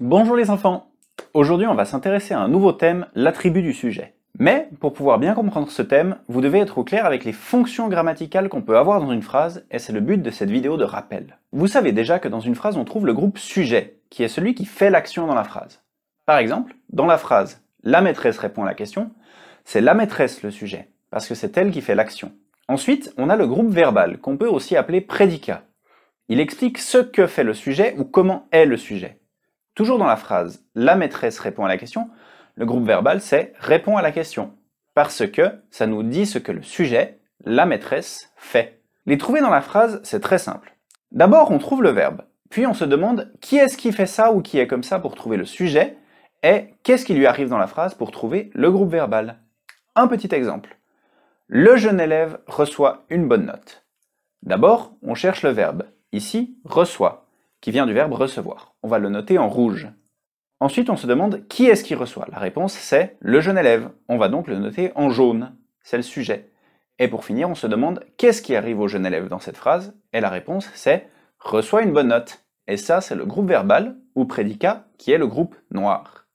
Bonjour les enfants Aujourd'hui on va s'intéresser à un nouveau thème, l'attribut du sujet. Mais pour pouvoir bien comprendre ce thème, vous devez être au clair avec les fonctions grammaticales qu'on peut avoir dans une phrase, et c'est le but de cette vidéo de rappel. Vous savez déjà que dans une phrase on trouve le groupe sujet, qui est celui qui fait l'action dans la phrase. Par exemple, dans la phrase « la maîtresse répond à la question », c'est la maîtresse le sujet, parce que c'est elle qui fait l'action. Ensuite, on a le groupe verbal, qu'on peut aussi appeler prédicat. Il explique ce que fait le sujet ou comment est le sujet. Toujours dans la phrase « la maîtresse répond à la question », le groupe verbal c'est « répond à la question », parce que ça nous dit ce que le sujet, la maîtresse, fait. Les trouver dans la phrase, c'est très simple. D'abord, on trouve le verbe, puis on se demande qui est-ce qui fait ça ou qui est comme ça pour trouver le sujet, et qu'est-ce qui lui arrive dans la phrase pour trouver le groupe verbal? Un petit exemple. Le jeune élève reçoit une bonne note. D'abord, on cherche le verbe. Ici, reçoit, qui vient du verbe recevoir. On va le noter en rouge. Ensuite, on se demande qui est-ce qui reçoit. La réponse, c'est le jeune élève. On va donc le noter en jaune. C'est le sujet. Et pour finir, on se demande qu'est-ce qui arrive au jeune élève dans cette phrase. Et la réponse, c'est reçoit une bonne note. Et ça, c'est le groupe verbal, ou prédicat, qui est le groupe noir.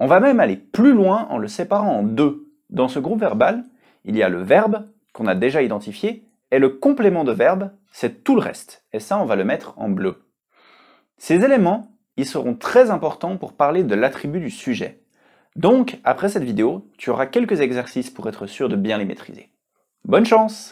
On va même aller plus loin en le séparant en deux. Dans ce groupe verbal, il y a le verbe, qu'on a déjà identifié, et le complément de verbe, c'est tout le reste. Et ça, on va le mettre en bleu. Ces éléments, ils seront très importants pour parler de l'attribut du sujet. Donc, après cette vidéo, tu auras quelques exercices pour être sûr de bien les maîtriser. Bonne chance